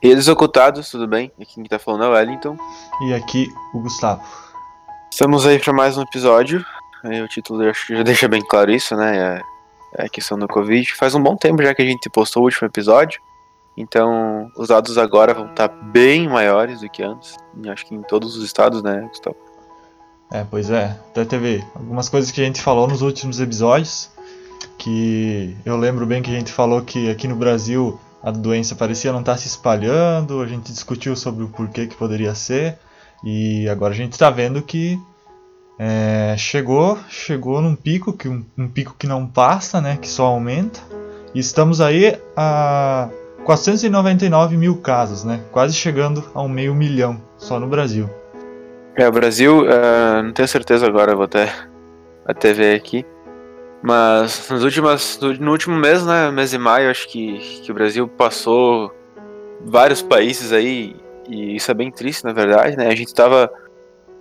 E eles ocultados, tudo bem? Aqui quem tá falando é o Wellington. E aqui o Gustavo. Estamos aí para mais um episódio. Aí o título já deixa bem claro isso, né? É, é a questão do Covid. Faz um bom tempo já que a gente postou o último episódio. Então, os dados agora vão estar bem maiores do que antes. Acho que em todos os estados, né, Gustavo? É, pois é. Até teve algumas coisas que a gente falou nos últimos episódios. Que eu lembro bem que a gente falou que aqui no Brasil a doença parecia não estar se espalhando. A gente discutiu sobre o porquê que poderia ser. E agora a gente está vendo que é, chegou, chegou num pico que um, um, pico que não passa, né, que só aumenta. E estamos aí a 499 mil casos, né, quase chegando a um meio milhão só no Brasil. É, o Brasil, uh, não tenho certeza agora, vou até até ver aqui. Mas nos últimas, no último mês, né, mês de maio, acho que, que o Brasil passou vários países aí, e isso é bem triste, na verdade, né? A gente tava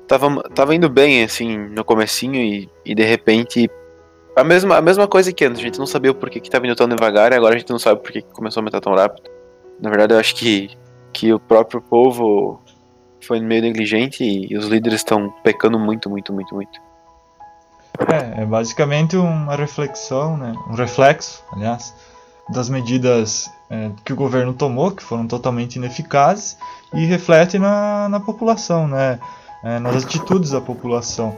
tava, tava indo bem, assim, no comecinho e, e de repente a mesma, a mesma coisa que antes, a gente não sabia o porquê que tava indo tão devagar e agora a gente não sabe porquê que começou a aumentar tão rápido. Na verdade, eu acho que, que o próprio povo foi meio negligente e, e os líderes estão pecando muito, muito, muito, muito. É, é basicamente uma reflexão, né? um reflexo, aliás, das medidas é, que o governo tomou, que foram totalmente ineficazes, e reflete na, na população, né? é, nas atitudes da população.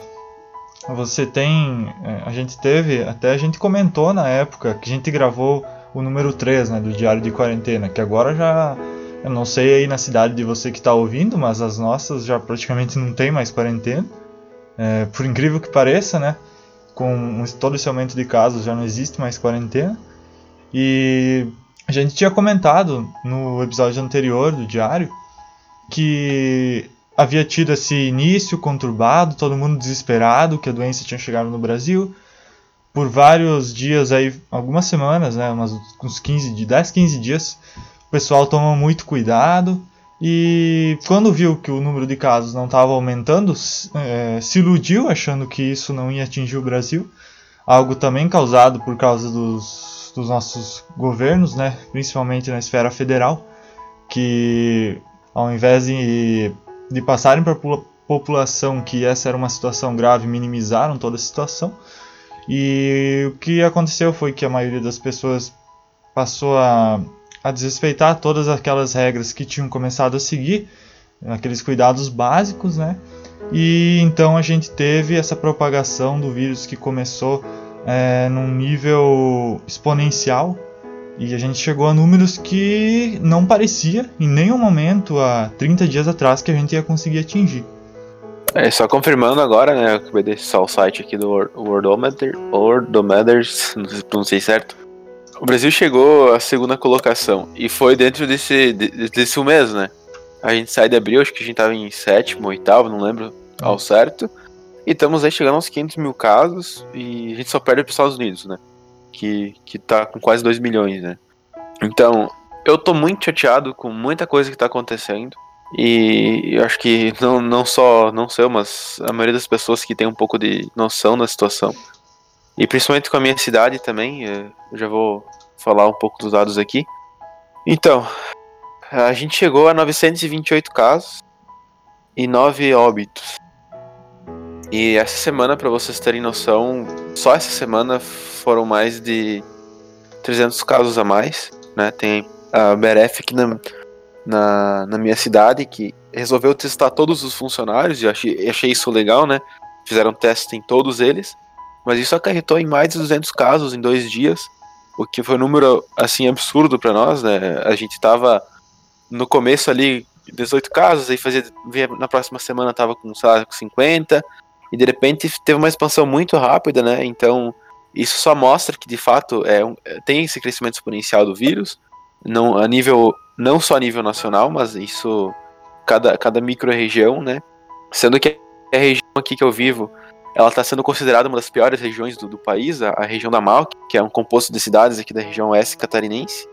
Você tem. É, a gente teve. Até a gente comentou na época que a gente gravou o número 3 né, do Diário de Quarentena, que agora já. Eu não sei aí na cidade de você que está ouvindo, mas as nossas já praticamente não tem mais quarentena. É, por incrível que pareça, né? Com todo esse aumento de casos já não existe mais quarentena. E a gente tinha comentado no episódio anterior do Diário que havia tido esse início conturbado, todo mundo desesperado que a doença tinha chegado no Brasil. Por vários dias aí, algumas semanas, né, umas, uns 15, de 10, 15 dias, o pessoal tomou muito cuidado e quando viu que o número de casos não estava aumentando, é, se iludiu achando que isso não ia atingir o Brasil. Algo também causado por causa dos, dos nossos governos, né, principalmente na esfera federal, que ao invés de de passarem para a população que essa era uma situação grave, minimizaram toda a situação. E o que aconteceu foi que a maioria das pessoas passou a, a desrespeitar todas aquelas regras que tinham começado a seguir, aqueles cuidados básicos, né? E então a gente teve essa propagação do vírus que começou é, num nível exponencial e a gente chegou a números que não parecia em nenhum momento há 30 dias atrás que a gente ia conseguir atingir. É, só confirmando agora, né? Eu acabei de acessar o site aqui do Worldometer, Worldometers, não sei se pronunciei certo. O Brasil chegou à segunda colocação e foi dentro desse, desse mês, né? A gente sai de abril, acho que a gente tava em sétimo, oitavo, não lembro ao certo. E estamos aí chegando aos 500 mil casos e a gente só perde para os Estados Unidos, né? que, que tá com quase 2 milhões, né? Então, eu tô muito chateado com muita coisa que tá acontecendo. E eu acho que não, não só não sei, mas a maioria das pessoas que tem um pouco de noção da situação. E principalmente com a minha cidade também, é, eu já vou falar um pouco dos dados aqui. Então, a gente chegou a 928 casos e 9 óbitos. E essa semana, para vocês terem noção, só essa semana foram mais de 300 casos a mais, né? Tem a BRF aqui na, na, na minha cidade que resolveu testar todos os funcionários e achei, achei isso legal, né? Fizeram teste em todos eles, mas isso acarretou em mais de 200 casos em dois dias, o que foi um número assim absurdo para nós, né? A gente tava no começo ali 18 casos, aí fazia na próxima semana tava com, sei lá, com 50, e de repente teve uma expansão muito rápida, né? Então, isso só mostra que de fato é um, tem esse crescimento exponencial do vírus, não a nível não só a nível nacional, mas isso cada cada micro-região, né? Sendo que a região aqui que eu vivo, ela está sendo considerada uma das piores regiões do, do país, a, a, região da Malc, que é um composto de cidades aqui da região oeste catarinense.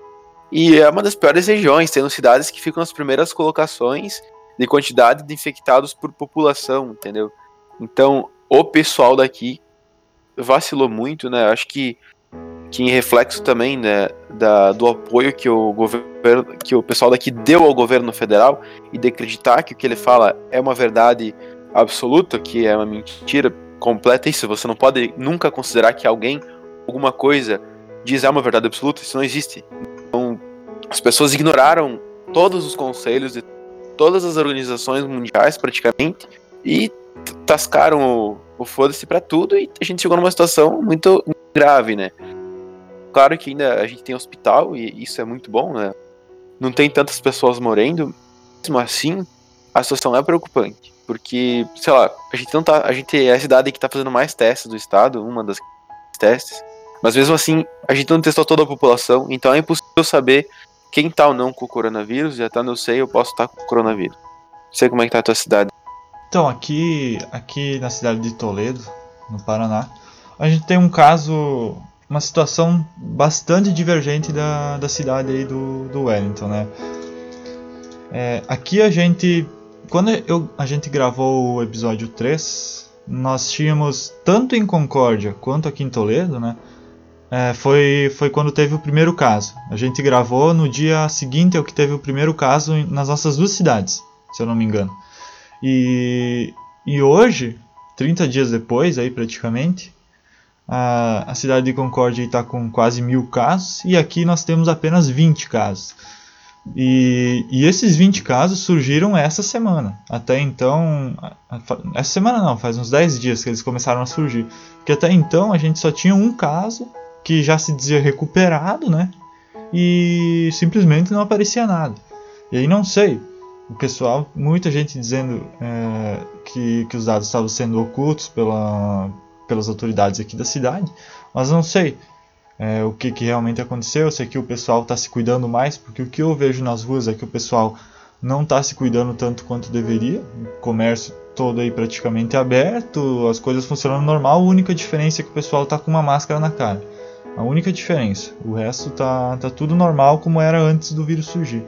E é uma das piores regiões, tendo cidades que ficam nas primeiras colocações de quantidade de infectados por população, entendeu? Então, o pessoal daqui vacilou muito, né? Acho que, que em reflexo também né, da, do apoio que o governo, que o pessoal daqui deu ao governo federal e de acreditar que o que ele fala é uma verdade absoluta, que é uma mentira completa, isso você não pode nunca considerar que alguém, alguma coisa diz é uma verdade absoluta, isso não existe. Então, as pessoas ignoraram todos os conselhos de todas as organizações mundiais praticamente e tascaram o, o foda-se para tudo e a gente chegou numa situação muito grave, né? Claro que ainda a gente tem hospital e isso é muito bom, né? Não tem tantas pessoas morrendo, mesmo assim a situação é preocupante, porque, sei lá, a gente não tá, a gente é a cidade que tá fazendo mais testes do estado, uma das testes, mas mesmo assim a gente não testou toda a população, então é impossível saber quem tá ou não com o coronavírus, já tá no sei, eu posso estar tá com o coronavírus. Não sei como é que tá a tua cidade. Então, aqui, aqui na cidade de Toledo, no Paraná, a gente tem um caso, uma situação bastante divergente da, da cidade aí do, do Wellington, né? É, aqui a gente, quando eu, a gente gravou o episódio 3, nós tínhamos, tanto em Concórdia quanto aqui em Toledo, né? É, foi, foi quando teve o primeiro caso. A gente gravou no dia seguinte ao que teve o primeiro caso nas nossas duas cidades, se eu não me engano. E, e hoje, 30 dias depois, aí praticamente, a, a cidade de Concórdia está com quase mil casos e aqui nós temos apenas 20 casos. E, e, esses 20 casos surgiram essa semana. Até então. Essa semana não, faz uns 10 dias que eles começaram a surgir. Porque até então a gente só tinha um caso que já se dizia recuperado, né? E simplesmente não aparecia nada. E aí não sei o pessoal, muita gente dizendo é, que, que os dados estavam sendo ocultos pela, pelas autoridades aqui da cidade, mas não sei é, o que, que realmente aconteceu. Se aqui o pessoal está se cuidando mais, porque o que eu vejo nas ruas é que o pessoal não está se cuidando tanto quanto deveria. O comércio todo aí praticamente aberto, as coisas funcionando normal. A única diferença é que o pessoal está com uma máscara na cara. A única diferença. O resto tá, tá tudo normal como era antes do vírus surgir.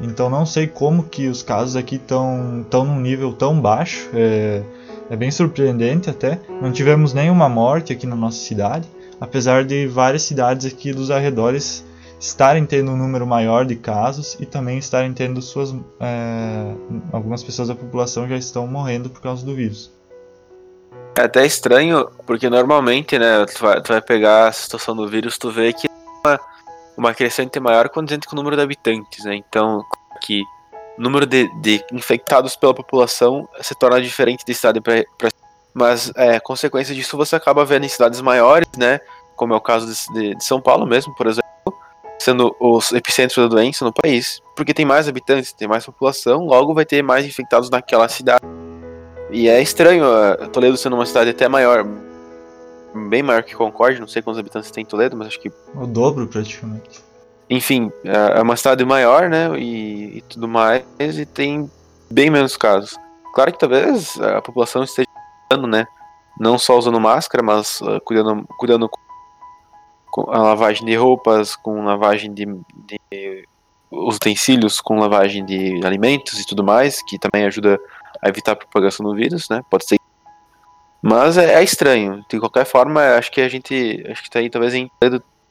Então não sei como que os casos aqui estão tão num nível tão baixo. É, é bem surpreendente até. Não tivemos nenhuma morte aqui na nossa cidade, apesar de várias cidades aqui dos arredores estarem tendo um número maior de casos e também estarem tendo suas é, algumas pessoas da população já estão morrendo por causa do vírus. É até estranho, porque normalmente, né, tu vai, tu vai pegar a situação do vírus, tu vê que uma crescente maior condizente com o número de habitantes, né? Então, que o número de, de infectados pela população se torna diferente de cidade para mas é, consequência disso você acaba vendo em cidades maiores, né? Como é o caso de, de, São Paulo mesmo, por exemplo, sendo os epicentros da doença no país, porque tem mais habitantes, tem mais população, logo vai ter mais infectados naquela cidade. E é estranho, Toledo sendo uma cidade até maior, bem maior que Concorde, não sei quantos habitantes tem Toledo, mas acho que. O dobro praticamente. Enfim, é, é uma cidade maior, né? E, e tudo mais, e tem bem menos casos. Claro que talvez a população esteja cuidando, né? Não só usando máscara, mas uh, cuidando, cuidando com a lavagem de roupas, com lavagem de, de utensílios, com lavagem de alimentos e tudo mais, que também ajuda a evitar a propagação do vírus, né? Pode ser mas é, é, estranho. De qualquer forma, acho que a gente. Acho que tá aí talvez em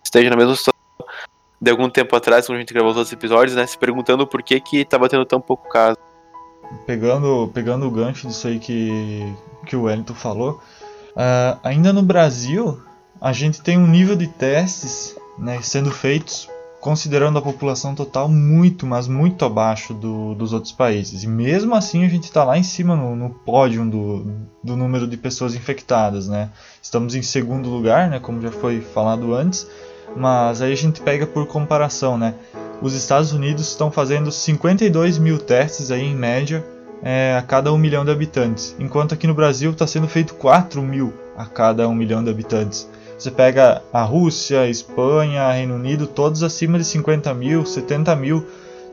esteja na mesma situação de algum tempo atrás, quando a gente gravou os outros episódios, né? Se perguntando por que que tá batendo tão pouco caso. Pegando, pegando o gancho disso aí que, que o Wellington falou, uh, ainda no Brasil, a gente tem um nível de testes né, sendo feitos considerando a população total muito, mas muito abaixo do, dos outros países. E mesmo assim a gente está lá em cima no, no pódio do, do número de pessoas infectadas, né? Estamos em segundo lugar, né? Como já foi falado antes, mas aí a gente pega por comparação, né? Os Estados Unidos estão fazendo 52 mil testes aí em média é, a cada um milhão de habitantes, enquanto aqui no Brasil está sendo feito 4 mil a cada um milhão de habitantes. Você pega a Rússia, a Espanha, Reino Unido, todos acima de 50 mil, 70 mil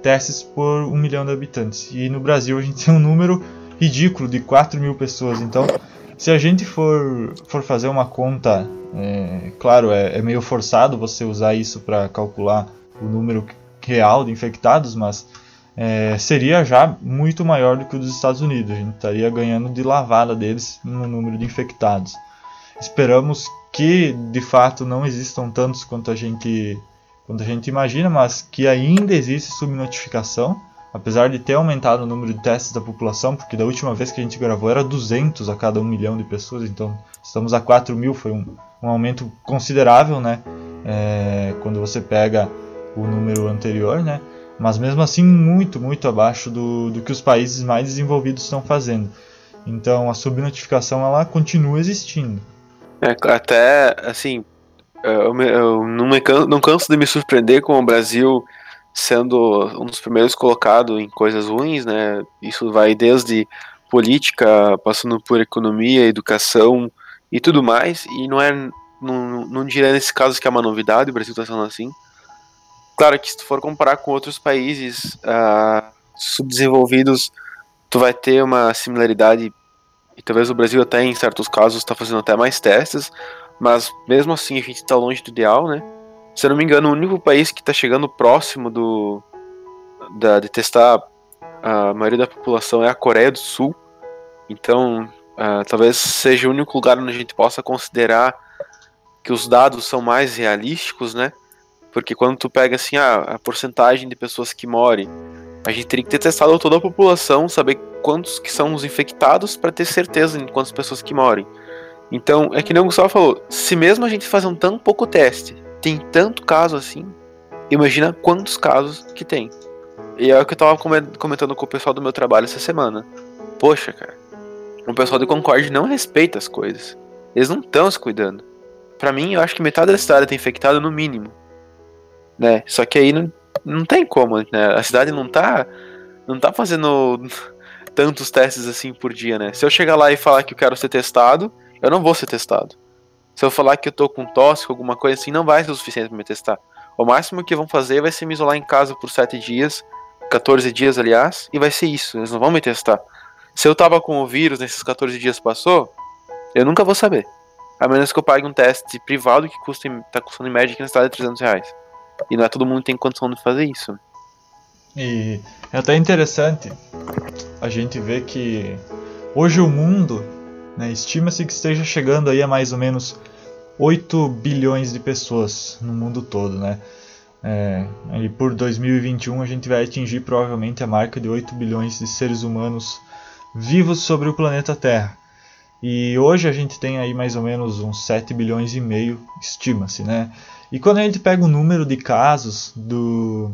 testes por um milhão de habitantes. E no Brasil a gente tem um número ridículo de 4 mil pessoas. Então, se a gente for, for fazer uma conta, é, claro, é, é meio forçado você usar isso para calcular o número real de infectados, mas é, seria já muito maior do que o dos Estados Unidos. A gente estaria ganhando de lavada deles no número de infectados. Esperamos que de fato não existam tantos quanto a gente quanto a gente imagina, mas que ainda existe subnotificação, apesar de ter aumentado o número de testes da população, porque da última vez que a gente gravou era 200 a cada 1 milhão de pessoas, então estamos a 4 mil, foi um, um aumento considerável, né? É, quando você pega o número anterior, né? Mas mesmo assim muito, muito abaixo do, do que os países mais desenvolvidos estão fazendo. Então a subnotificação ela continua existindo. É, até assim, eu, me, eu não, me canso, não canso de me surpreender com o Brasil sendo um dos primeiros colocados em coisas ruins, né? Isso vai desde política, passando por economia, educação e tudo mais. E não é, não, não diria nesse caso que é uma novidade, o Brasil está sendo assim. Claro que se tu for comparar com outros países uh, subdesenvolvidos, tu vai ter uma similaridade e talvez o Brasil até em certos casos está fazendo até mais testes, mas mesmo assim a gente está longe do ideal, né? Se eu não me engano, o único país que está chegando próximo do da, de testar a maioria da população é a Coreia do Sul. Então, uh, talvez seja o único lugar onde a gente possa considerar que os dados são mais realísticos, né? Porque quando tu pega assim a, a porcentagem de pessoas que morrem, a gente teria que ter testado toda a população, saber quantos que são os infectados para ter certeza de quantas pessoas que morrem. Então, é que nem o Gustavo falou, se mesmo a gente fazer um tão pouco teste, tem tanto caso assim, imagina quantos casos que tem. E é o que eu tava comentando com o pessoal do meu trabalho essa semana. Poxa, cara, o pessoal do Concorde não respeita as coisas. Eles não estão se cuidando. Para mim, eu acho que metade da cidade tá infectada no mínimo né? Só que aí não, não tem como, né? A cidade não tá não tá fazendo tantos testes assim por dia, né? Se eu chegar lá e falar que eu quero ser testado, eu não vou ser testado. Se eu falar que eu tô com tosse, alguma coisa assim, não vai ser o suficiente para me testar. O máximo que vão fazer vai ser me isolar em casa por 7 dias, 14 dias, aliás, e vai ser isso. Eles não vão me testar. Se eu tava com o vírus nesses 14 dias passou, eu nunca vou saber. A menos que eu pague um teste privado que custa, tá custando em média aqui na cidade 300 reais. E não é todo mundo que tem condição de fazer isso. E é até interessante a gente ver que hoje o mundo, né, estima-se que esteja chegando aí a mais ou menos 8 bilhões de pessoas no mundo todo, né? É, e por 2021 a gente vai atingir provavelmente a marca de 8 bilhões de seres humanos vivos sobre o planeta Terra. E hoje a gente tem aí mais ou menos uns 7 bilhões e meio, estima-se, né? E quando a gente pega o número de casos do,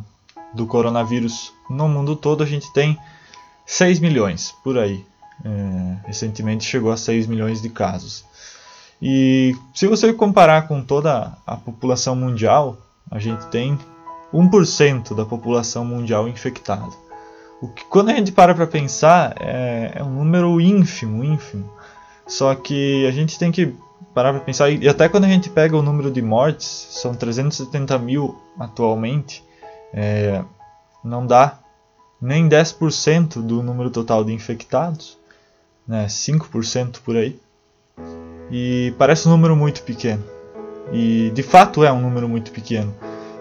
do coronavírus no mundo todo, a gente tem 6 milhões por aí. É, recentemente chegou a 6 milhões de casos. E se você comparar com toda a população mundial, a gente tem 1% da população mundial infectada. O que, quando a gente para para pensar, é, é um número ínfimo, ínfimo. Só que a gente tem que parar para pensar, e até quando a gente pega o número de mortes, são 370 mil atualmente, é, não dá nem 10% do número total de infectados, né, 5% por aí. E parece um número muito pequeno. E de fato é um número muito pequeno.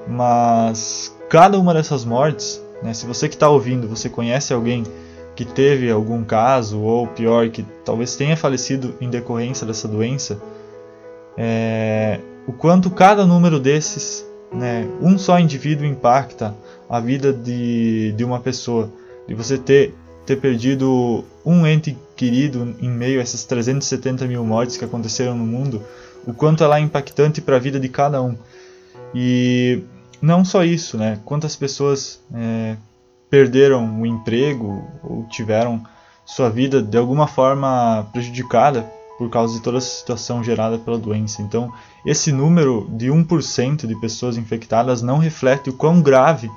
Mas cada uma dessas mortes, né, se você que está ouvindo, você conhece alguém que teve algum caso, ou pior, que talvez tenha falecido em decorrência dessa doença, é, o quanto cada número desses, né, um só indivíduo impacta a vida de, de uma pessoa. De você ter, ter perdido um ente querido em meio a essas 370 mil mortes que aconteceram no mundo, o quanto ela é impactante para a vida de cada um. E não só isso, né? Quantas pessoas é, perderam o emprego ou tiveram sua vida de alguma forma prejudicada por causa de toda a situação gerada pela doença. Então, esse número de 1% de pessoas infectadas não reflete o quão grave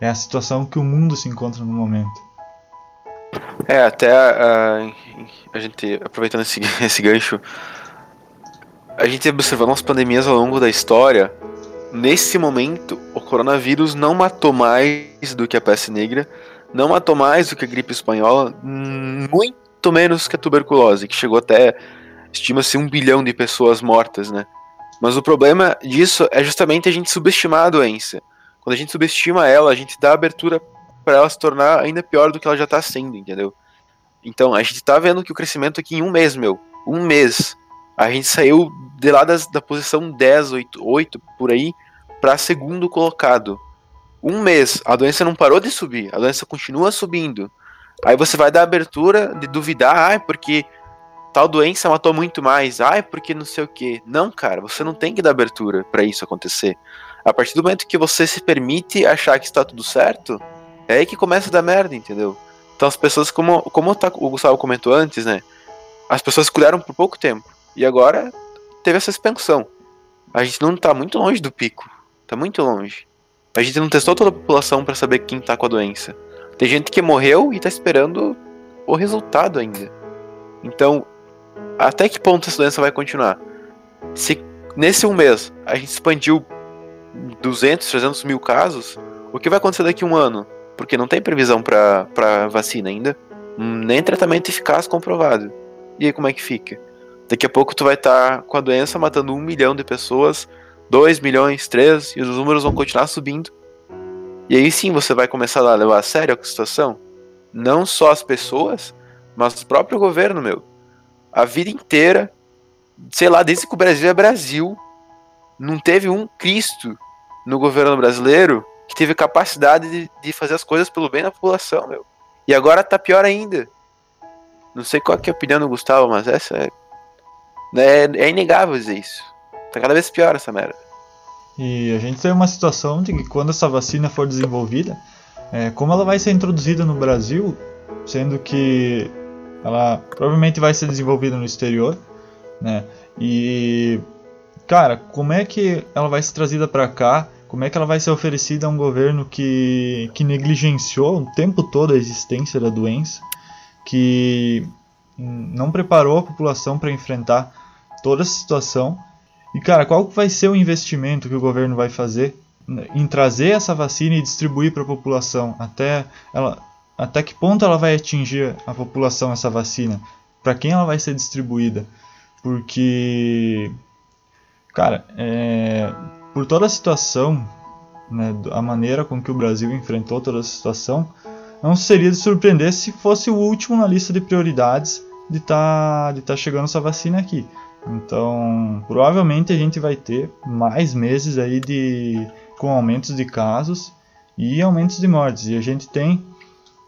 é a situação que o mundo se encontra no momento. É, até uh, a gente, aproveitando esse, esse gancho, a gente observando as pandemias ao longo da história, nesse momento, o coronavírus não matou mais do que a peste negra, não matou mais do que a gripe espanhola, muito menos que a tuberculose, que chegou até estima-se um bilhão de pessoas mortas, né? Mas o problema disso é justamente a gente subestimar a doença. Quando a gente subestima ela, a gente dá abertura para ela se tornar ainda pior do que ela já está sendo, entendeu? Então, a gente está vendo que o crescimento aqui em um mês, meu, um mês, A gente saiu de lá das, da posição 10, 8, 8 por aí, para segundo colocado. Um mês, a doença não parou de subir, a doença continua subindo. Aí você vai dar abertura de duvidar, ai, ah, porque tal doença matou muito mais, ai, porque não sei o que. Não, cara, você não tem que dar abertura para isso acontecer. A partir do momento que você se permite achar que está tudo certo, é aí que começa a dar merda, entendeu? Então as pessoas, como, como tá, o Gustavo comentou antes, né? As pessoas cuidaram por pouco tempo. E agora teve essa expansão. A gente não tá muito longe do pico. Tá muito longe. A gente não testou toda a população para saber quem tá com a doença. Tem gente que morreu e tá esperando o resultado ainda. Então, até que ponto essa doença vai continuar? Se nesse um mês a gente expandiu 200, 300 mil casos, o que vai acontecer daqui a um ano? Porque não tem previsão para vacina ainda, nem tratamento eficaz comprovado. E aí como é que fica? Daqui a pouco tu vai estar tá com a doença matando um milhão de pessoas, 2 milhões, 3, e os números vão continuar subindo. E aí sim você vai começar a levar a sério a situação. Não só as pessoas, mas o próprio governo, meu. A vida inteira, sei lá, desde que o Brasil é Brasil, não teve um Cristo no governo brasileiro que teve capacidade de, de fazer as coisas pelo bem da população, meu. E agora tá pior ainda. Não sei qual é a opinião do Gustavo, mas essa é, é, é inegável dizer isso. Tá cada vez pior essa merda. E a gente tem uma situação de que quando essa vacina for desenvolvida, é, como ela vai ser introduzida no Brasil, sendo que ela provavelmente vai ser desenvolvida no exterior, né? E cara, como é que ela vai ser trazida para cá? Como é que ela vai ser oferecida a um governo que, que negligenciou o tempo todo a existência da doença, que não preparou a população para enfrentar toda essa situação? E cara, qual vai ser o investimento que o governo vai fazer em trazer essa vacina e distribuir para a população? Até ela, até que ponto ela vai atingir a população essa vacina? Para quem ela vai ser distribuída? Porque Cara, é, por toda a situação, né, a maneira com que o Brasil enfrentou toda a situação, não seria de surpreender se fosse o último na lista de prioridades de tá, de tá chegando essa vacina aqui. Então, provavelmente a gente vai ter mais meses aí de com aumentos de casos e aumentos de mortes. E a gente tem,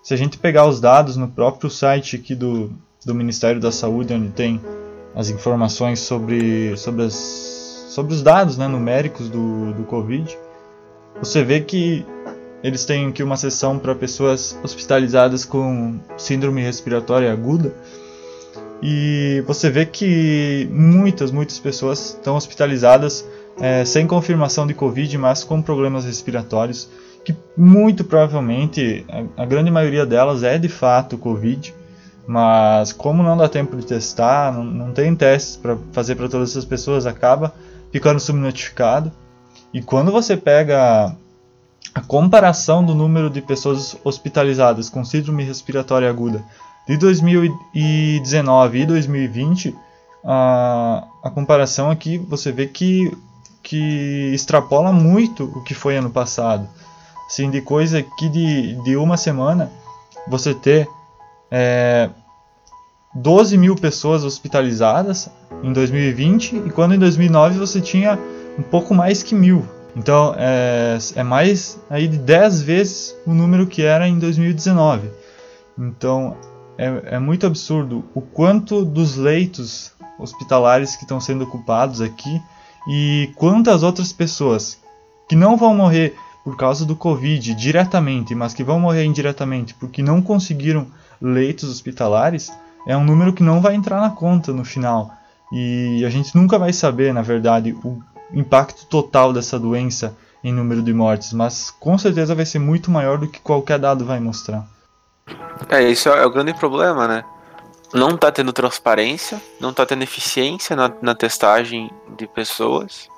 se a gente pegar os dados no próprio site aqui do, do Ministério da Saúde, onde tem as informações sobre, sobre as sobre os dados né, numéricos do, do Covid, você vê que eles têm aqui uma sessão para pessoas hospitalizadas com síndrome respiratória aguda. E você vê que muitas, muitas pessoas estão hospitalizadas é, sem confirmação de Covid, mas com problemas respiratórios, que muito provavelmente a, a grande maioria delas é de fato Covid. Mas como não dá tempo de testar, não, não tem testes para fazer para todas essas pessoas, acaba ficando subnotificado. E quando você pega a comparação do número de pessoas hospitalizadas com síndrome respiratória aguda de 2019 e 2020, a, a comparação aqui você vê que, que extrapola muito o que foi ano passado. Assim, de coisa que de, de uma semana você ter é, 12 mil pessoas hospitalizadas em 2020 e quando em 2009 você tinha um pouco mais que mil. Então é, é mais aí de 10 vezes o número que era em 2019. Então é, é muito absurdo o quanto dos leitos hospitalares que estão sendo ocupados aqui e quantas outras pessoas que não vão morrer por causa do Covid diretamente, mas que vão morrer indiretamente porque não conseguiram leitos hospitalares é um número que não vai entrar na conta no final. E a gente nunca vai saber, na verdade, o impacto total dessa doença em número de mortes, mas com certeza vai ser muito maior do que qualquer dado vai mostrar. É, isso é o grande problema, né? Não tá tendo transparência, não tá tendo eficiência na, na testagem de pessoas.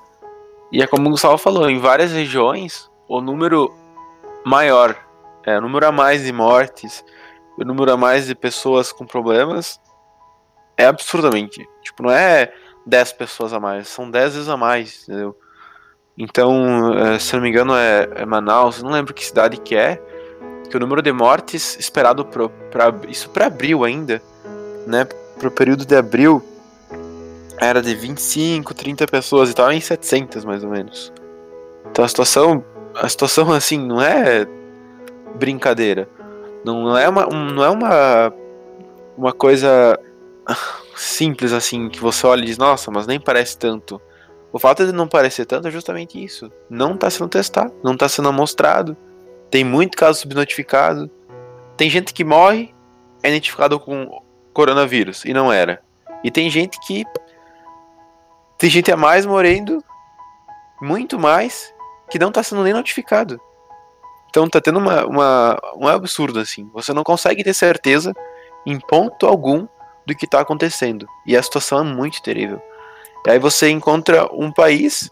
E é como o Gustavo falou, em várias regiões, o número maior, é, o número a mais de mortes, o número a mais de pessoas com problemas é absurdamente. Tipo, não é 10 pessoas a mais, são 10 vezes a mais, entendeu? Então, é, se não me engano, é, é Manaus, não lembro que cidade que é, que o número de mortes esperado para isso para abril ainda, né, para o período de abril, era de 25, 30 pessoas e tal, em 700 mais ou menos. Então a situação, a situação assim, não é brincadeira. Não é uma, não é uma, uma coisa simples assim, que você olha e diz, nossa, mas nem parece tanto. O fato de não parecer tanto é justamente isso. Não está sendo testado, não está sendo mostrado. Tem muito caso subnotificado. Tem gente que morre, é identificado com coronavírus, e não era. E tem gente que. Tem gente a mais morrendo, muito mais, que não está sendo nem notificado. Então tá tendo uma, uma, um absurdo assim. Você não consegue ter certeza em ponto algum do que está acontecendo. E a situação é muito terrível. E aí você encontra um país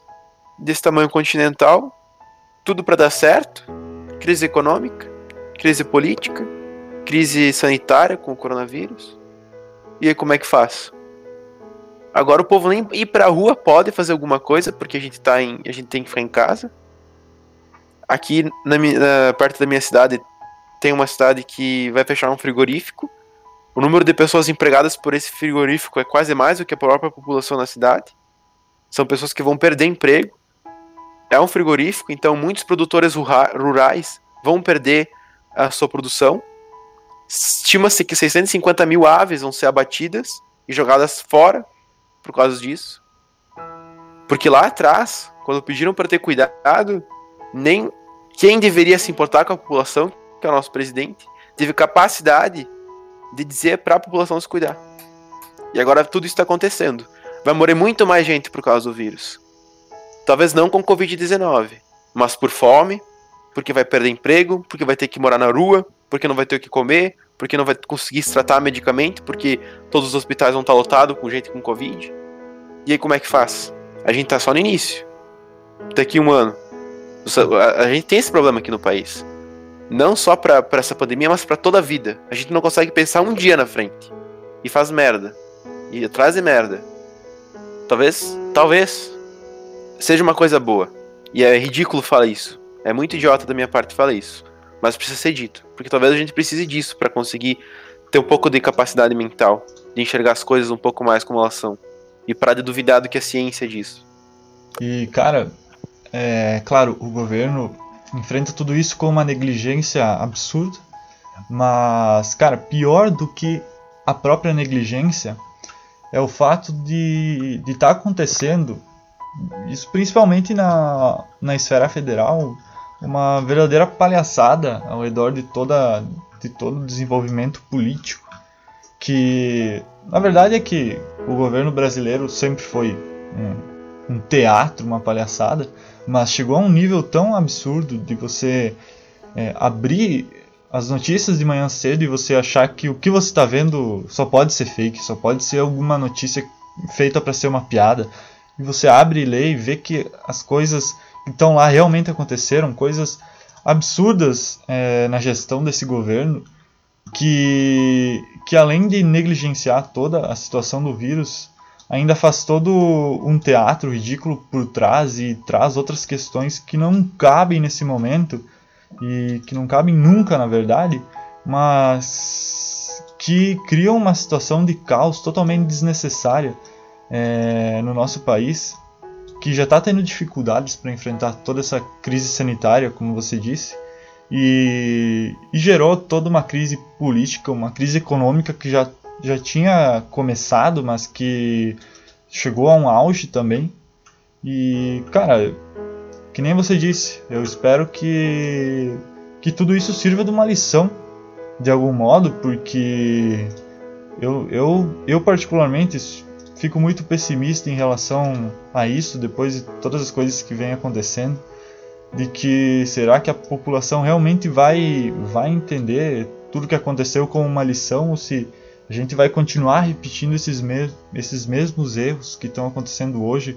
desse tamanho continental, tudo para dar certo, crise econômica, crise política, crise sanitária com o coronavírus. E aí como é que faz? Agora o povo nem ir pra rua pode fazer alguma coisa, porque a gente tá em. a gente tem que ficar em casa. Aqui na, na parte da minha cidade tem uma cidade que vai fechar um frigorífico. O número de pessoas empregadas por esse frigorífico é quase mais do que a própria população na cidade. São pessoas que vão perder emprego. É um frigorífico, então muitos produtores rurais vão perder a sua produção. Estima-se que 650 mil aves vão ser abatidas e jogadas fora por causa disso. Porque lá atrás, quando pediram para ter cuidado, nem quem deveria se importar com a população, que é o nosso presidente, teve capacidade de dizer para a população se cuidar. E agora tudo isso está acontecendo. Vai morrer muito mais gente por causa do vírus. Talvez não com Covid-19, mas por fome, porque vai perder emprego, porque vai ter que morar na rua, porque não vai ter o que comer, porque não vai conseguir se tratar medicamento, porque todos os hospitais vão estar lotados com gente com Covid. E aí como é que faz? A gente tá só no início. Daqui um ano, a, gente tem esse problema aqui no país. Não só pra essa pandemia, mas pra toda a vida. A gente não consegue pensar um dia na frente. E faz merda. E traz merda. Talvez, talvez, seja uma coisa boa. E é ridículo falar isso. É muito idiota da minha parte falar isso. Mas precisa ser dito. Porque talvez a gente precise disso para conseguir ter um pouco de capacidade mental. De enxergar as coisas um pouco mais como elas são. E parar de duvidar do que a ciência diz. E, cara, é, claro, o governo enfrenta tudo isso com uma negligência absurda, mas, cara, pior do que a própria negligência é o fato de estar tá acontecendo, isso principalmente na, na esfera federal, uma verdadeira palhaçada ao redor de, toda, de todo o desenvolvimento político, que na verdade é que o governo brasileiro sempre foi um, um teatro, uma palhaçada, mas chegou a um nível tão absurdo de você é, abrir as notícias de manhã cedo e você achar que o que você está vendo só pode ser fake, só pode ser alguma notícia feita para ser uma piada. E você abre e lê e vê que as coisas que estão lá realmente aconteceram, coisas absurdas é, na gestão desse governo, que, que além de negligenciar toda a situação do vírus, ainda faz todo um teatro ridículo por trás e traz outras questões que não cabem nesse momento e que não cabem nunca, na verdade, mas que criam uma situação de caos totalmente desnecessária é, no nosso país, que já está tendo dificuldades para enfrentar toda essa crise sanitária, como você disse, e, e gerou toda uma crise política, uma crise econômica que já já tinha começado, mas que chegou a um auge também. E, cara, que nem você disse, eu espero que que tudo isso sirva de uma lição de algum modo, porque eu, eu, eu particularmente fico muito pessimista em relação a isso depois de todas as coisas que vêm acontecendo, de que será que a população realmente vai vai entender tudo que aconteceu como uma lição ou se a gente vai continuar repetindo esses, me esses mesmos erros que estão acontecendo hoje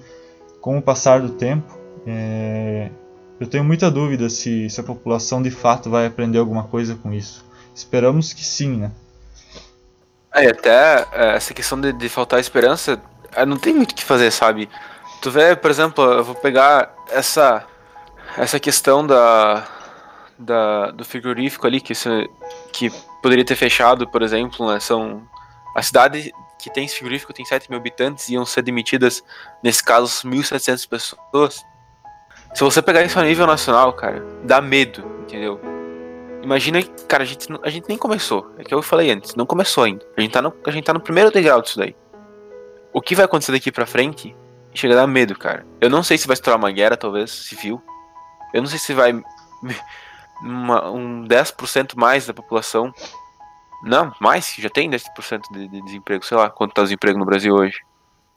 com o passar do tempo. É... Eu tenho muita dúvida se, se a população de fato vai aprender alguma coisa com isso. Esperamos que sim, né? É, até é, essa questão de, de faltar esperança, é, não tem muito o que fazer, sabe? Tu vê, por exemplo, eu vou pegar essa essa questão da, da do frigorífico ali que, que poderia ter fechado, por exemplo, né? São a cidade que tem esse frigorífico, tem 7 mil habitantes, iam ser demitidas, nesse caso, 1.700 pessoas. Se você pegar isso a nível nacional, cara, dá medo, entendeu? Imagina, cara, a gente, a gente nem começou. É que eu falei antes, não começou ainda. A gente, tá no, a gente tá no primeiro degrau disso daí. O que vai acontecer daqui pra frente chega a dar medo, cara. Eu não sei se vai estourar uma guerra, talvez, civil. Eu não sei se vai. Uma, um 10% mais da população. Não, mais, já tem 10% de, de desemprego. Sei lá quanto tá o desemprego no Brasil hoje.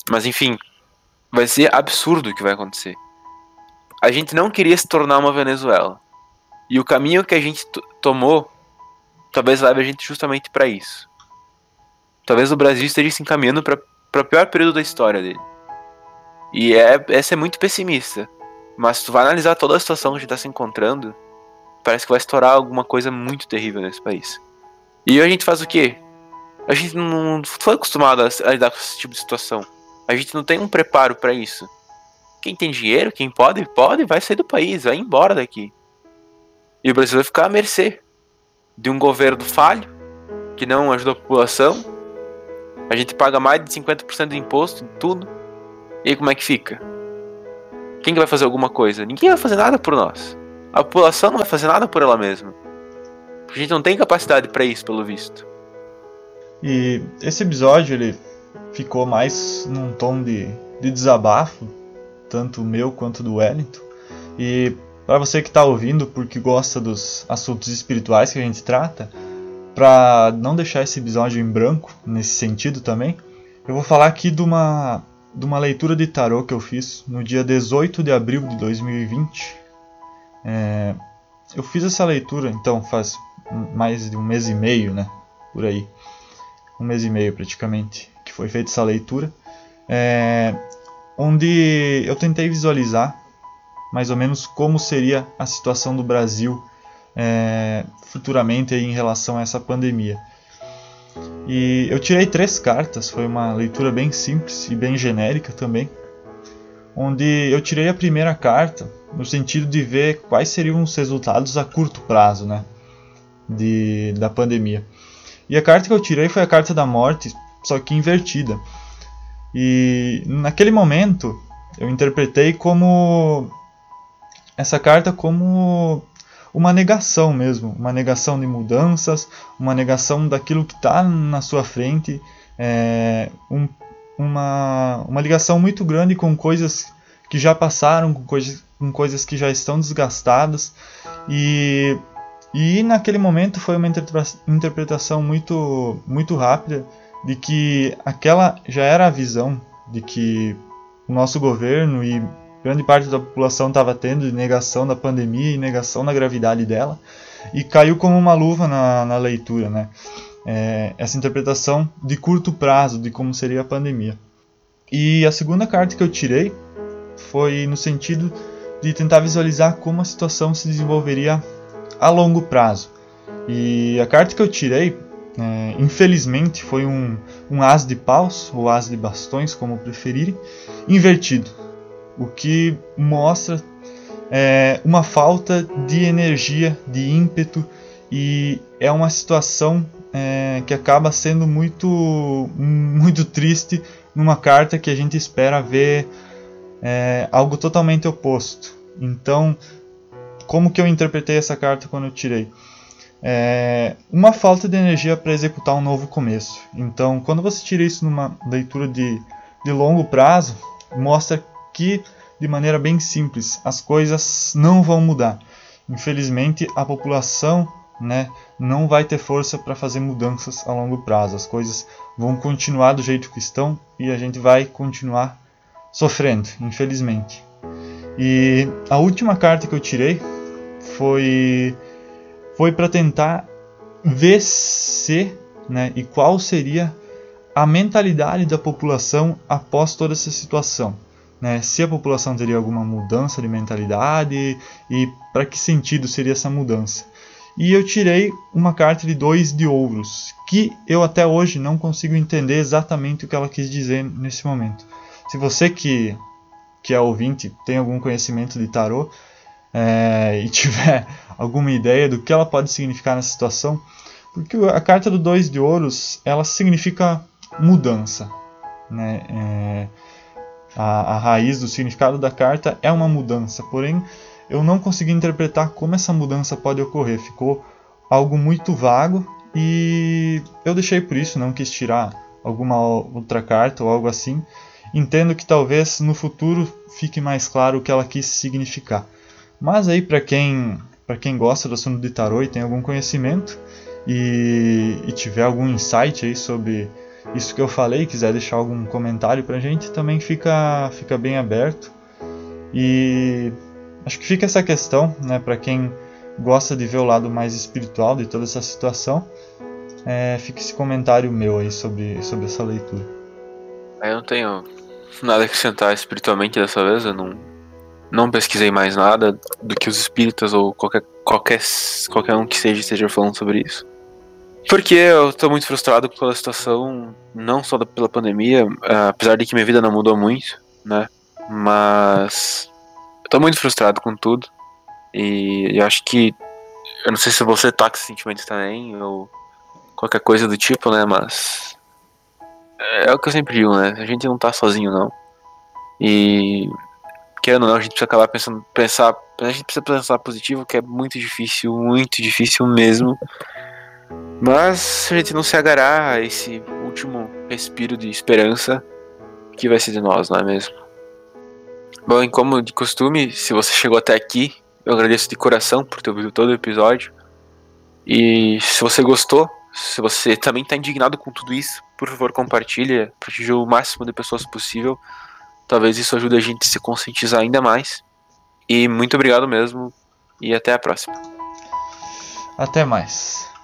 Mas enfim, vai ser absurdo o que vai acontecer. A gente não queria se tornar uma Venezuela. E o caminho que a gente tomou talvez leve a gente justamente para isso. Talvez o Brasil esteja se encaminhando para o pior período da história dele. E é, essa é muito pessimista. Mas se tu vai analisar toda a situação que a gente está se encontrando, parece que vai estourar alguma coisa muito terrível nesse país. E a gente faz o quê? A gente não foi acostumado a lidar com esse tipo de situação. A gente não tem um preparo para isso. Quem tem dinheiro, quem pode, pode, vai sair do país, vai embora daqui. E o Brasil vai ficar à mercê de um governo falho, que não ajuda a população. A gente paga mais de 50% de imposto em tudo. E aí como é que fica? Quem que vai fazer alguma coisa? Ninguém vai fazer nada por nós. A população não vai fazer nada por ela mesma. A gente não tem capacidade para isso, pelo visto. E esse episódio ele ficou mais num tom de, de desabafo, tanto meu quanto do Wellington. E para você que está ouvindo porque gosta dos assuntos espirituais que a gente trata, para não deixar esse episódio em branco nesse sentido também, eu vou falar aqui de uma de uma leitura de tarô que eu fiz no dia 18 de abril de 2020. É, eu fiz essa leitura, então faz mais de um mês e meio, né? Por aí. Um mês e meio praticamente, que foi feita essa leitura. É, onde eu tentei visualizar mais ou menos como seria a situação do Brasil é, futuramente em relação a essa pandemia. E eu tirei três cartas, foi uma leitura bem simples e bem genérica também, onde eu tirei a primeira carta no sentido de ver quais seriam os resultados a curto prazo, né, de, da pandemia. E a carta que eu tirei foi a carta da morte, só que invertida. E naquele momento eu interpretei como essa carta como uma negação mesmo, uma negação de mudanças, uma negação daquilo que está na sua frente, é, um, uma, uma ligação muito grande com coisas que já passaram, com coisas, com coisas que já estão desgastadas. E, e naquele momento foi uma interpretação muito, muito rápida de que aquela já era a visão de que o nosso governo e grande parte da população estava tendo negação da pandemia e negação da gravidade dela, e caiu como uma luva na, na leitura, né? É, essa interpretação de curto prazo de como seria a pandemia. E a segunda carta que eu tirei foi no sentido de tentar visualizar como a situação se desenvolveria a longo prazo. E a carta que eu tirei, é, infelizmente, foi um, um as de paus, ou as de bastões, como preferirem, invertido o que mostra é, uma falta de energia, de ímpeto e é uma situação é, que acaba sendo muito, muito triste numa carta que a gente espera ver é, algo totalmente oposto. Então, como que eu interpretei essa carta quando eu tirei? É, uma falta de energia para executar um novo começo. Então, quando você tira isso numa leitura de, de longo prazo, mostra que, de maneira bem simples, as coisas não vão mudar. Infelizmente, a população né, não vai ter força para fazer mudanças a longo prazo. As coisas vão continuar do jeito que estão e a gente vai continuar sofrendo, infelizmente. E a última carta que eu tirei foi foi para tentar ver se, né, e qual seria a mentalidade da população após toda essa situação né, se a população teria alguma mudança de mentalidade e para que sentido seria essa mudança. E eu tirei uma carta de dois de ouros, que eu até hoje não consigo entender exatamente o que ela quis dizer nesse momento. Se você que, que é ouvinte tem algum conhecimento de tarô é, e tiver alguma ideia do que ela pode significar nessa situação, porque a carta do dois de ouros ela significa mudança. Né? É, a, a raiz do significado da carta é uma mudança, porém eu não consegui interpretar como essa mudança pode ocorrer. Ficou algo muito vago e eu deixei por isso, não quis tirar alguma outra carta ou algo assim. Entendo que talvez no futuro fique mais claro o que ela quis significar. Mas aí para quem para quem gosta do assunto de tarô e tem algum conhecimento e, e, tiver algum insight aí sobre isso que eu falei, quiser deixar algum comentário pra gente, também fica fica bem aberto. E acho que fica essa questão, né, para quem gosta de ver o lado mais espiritual de toda essa situação, é, fica esse comentário meu aí sobre, sobre essa leitura. Eu não tenho nada a acrescentar espiritualmente dessa vez, eu não, não pesquisei mais nada do que os espíritas ou qualquer, qualquer, qualquer um que seja esteja falando sobre isso. Porque eu tô muito frustrado com a situação, não só pela pandemia, apesar de que minha vida não mudou muito, né? Mas eu tô muito frustrado com tudo. E eu acho que. Eu não sei se você tá com esses sentimentos também, ou qualquer coisa do tipo, né? Mas. É o que eu sempre digo, né? A gente não tá sozinho, não. E. Querendo ou não, a gente precisa acabar pensando. Pensar, a gente precisa pensar positivo, que é muito difícil, muito difícil mesmo. Mas a gente não se agarrar a esse último respiro de esperança que vai ser de nós, não é mesmo? Bom, e como de costume, se você chegou até aqui, eu agradeço de coração por ter ouvido todo o episódio. E se você gostou, se você também está indignado com tudo isso, por favor, compartilhe para atingir o máximo de pessoas possível. Talvez isso ajude a gente a se conscientizar ainda mais. E muito obrigado mesmo. E até a próxima. Até mais.